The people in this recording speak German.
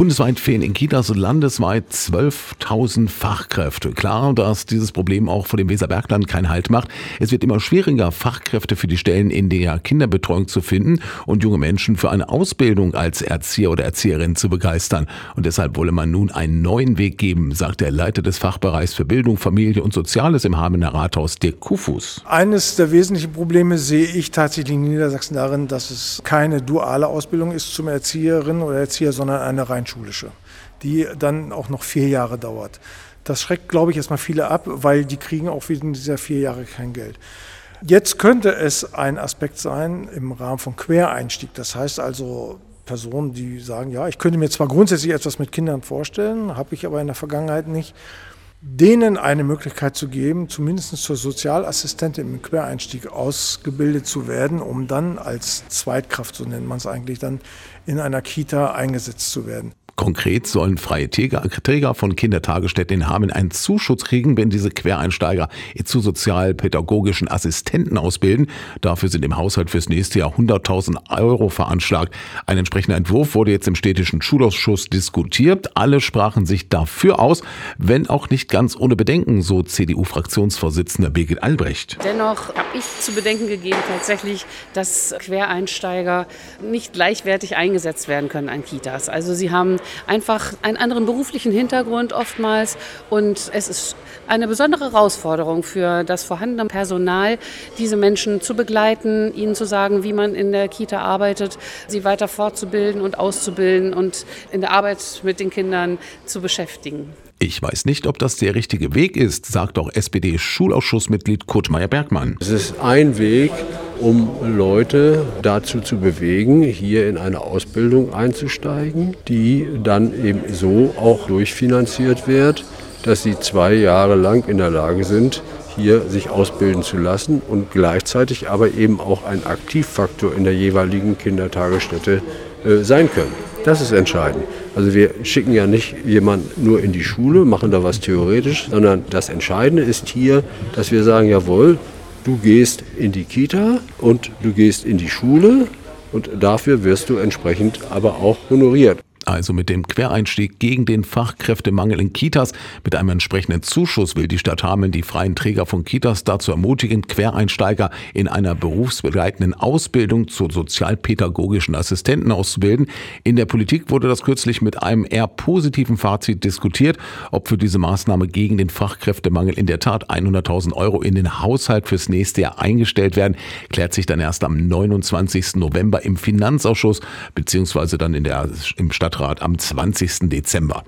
Bundesweit fehlen in Kitas landesweit 12.000 Fachkräfte. Klar, dass dieses Problem auch vor dem Weserbergland keinen Halt macht. Es wird immer schwieriger, Fachkräfte für die Stellen in der Kinderbetreuung zu finden und junge Menschen für eine Ausbildung als Erzieher oder Erzieherin zu begeistern. Und deshalb wolle man nun einen neuen Weg geben, sagt der Leiter des Fachbereichs für Bildung, Familie und Soziales im Hamener Rathaus, Dirk Kufus. Eines der wesentlichen Probleme sehe ich tatsächlich in Niedersachsen darin, dass es keine duale Ausbildung ist zum Erzieherin oder Erzieher, sondern eine rein schulische, die dann auch noch vier Jahre dauert. Das schreckt, glaube ich, erstmal viele ab, weil die kriegen auch wegen dieser vier Jahre kein Geld. Jetzt könnte es ein Aspekt sein im Rahmen von Quereinstieg. Das heißt also Personen, die sagen, ja, ich könnte mir zwar grundsätzlich etwas mit Kindern vorstellen, habe ich aber in der Vergangenheit nicht, denen eine Möglichkeit zu geben, zumindest zur Sozialassistentin im Quereinstieg ausgebildet zu werden, um dann als Zweitkraft, so nennt man es eigentlich, dann in einer Kita eingesetzt zu werden. Konkret sollen freie Träger von Kindertagesstätten in Hameln einen Zuschuss kriegen, wenn diese Quereinsteiger zu sozialpädagogischen Assistenten ausbilden. Dafür sind im Haushalt fürs nächste Jahr 100.000 Euro veranschlagt. Ein entsprechender Entwurf wurde jetzt im städtischen Schulausschuss diskutiert. Alle sprachen sich dafür aus, wenn auch nicht ganz ohne Bedenken, so CDU-Fraktionsvorsitzender Birgit Albrecht. Dennoch habe ich zu bedenken gegeben tatsächlich, dass Quereinsteiger nicht gleichwertig eingesetzt werden können an Kitas. Also sie haben einfach einen anderen beruflichen Hintergrund oftmals. Und es ist eine besondere Herausforderung für das vorhandene Personal, diese Menschen zu begleiten, ihnen zu sagen, wie man in der Kita arbeitet, sie weiter fortzubilden und auszubilden und in der Arbeit mit den Kindern zu beschäftigen. Ich weiß nicht, ob das der richtige Weg ist, sagt auch SPD-Schulausschussmitglied Kurt Meyer-Bergmann. Es ist ein Weg, um Leute dazu zu bewegen, hier in eine Ausbildung einzusteigen, die dann eben so auch durchfinanziert wird, dass sie zwei Jahre lang in der Lage sind, hier sich ausbilden zu lassen und gleichzeitig aber eben auch ein Aktivfaktor in der jeweiligen Kindertagesstätte äh, sein können. Das ist entscheidend. Also wir schicken ja nicht jemanden nur in die Schule, machen da was theoretisch, sondern das Entscheidende ist hier, dass wir sagen, jawohl, du gehst in die Kita und du gehst in die Schule und dafür wirst du entsprechend aber auch honoriert also mit dem Quereinstieg gegen den Fachkräftemangel in Kitas. Mit einem entsprechenden Zuschuss will die Stadt Hameln die freien Träger von Kitas dazu ermutigen, Quereinsteiger in einer berufsbegleitenden Ausbildung zur sozialpädagogischen Assistenten auszubilden. In der Politik wurde das kürzlich mit einem eher positiven Fazit diskutiert, ob für diese Maßnahme gegen den Fachkräftemangel in der Tat 100.000 Euro in den Haushalt fürs nächste Jahr eingestellt werden, klärt sich dann erst am 29. November im Finanzausschuss beziehungsweise dann in der, im Stadtrat am 20. Dezember.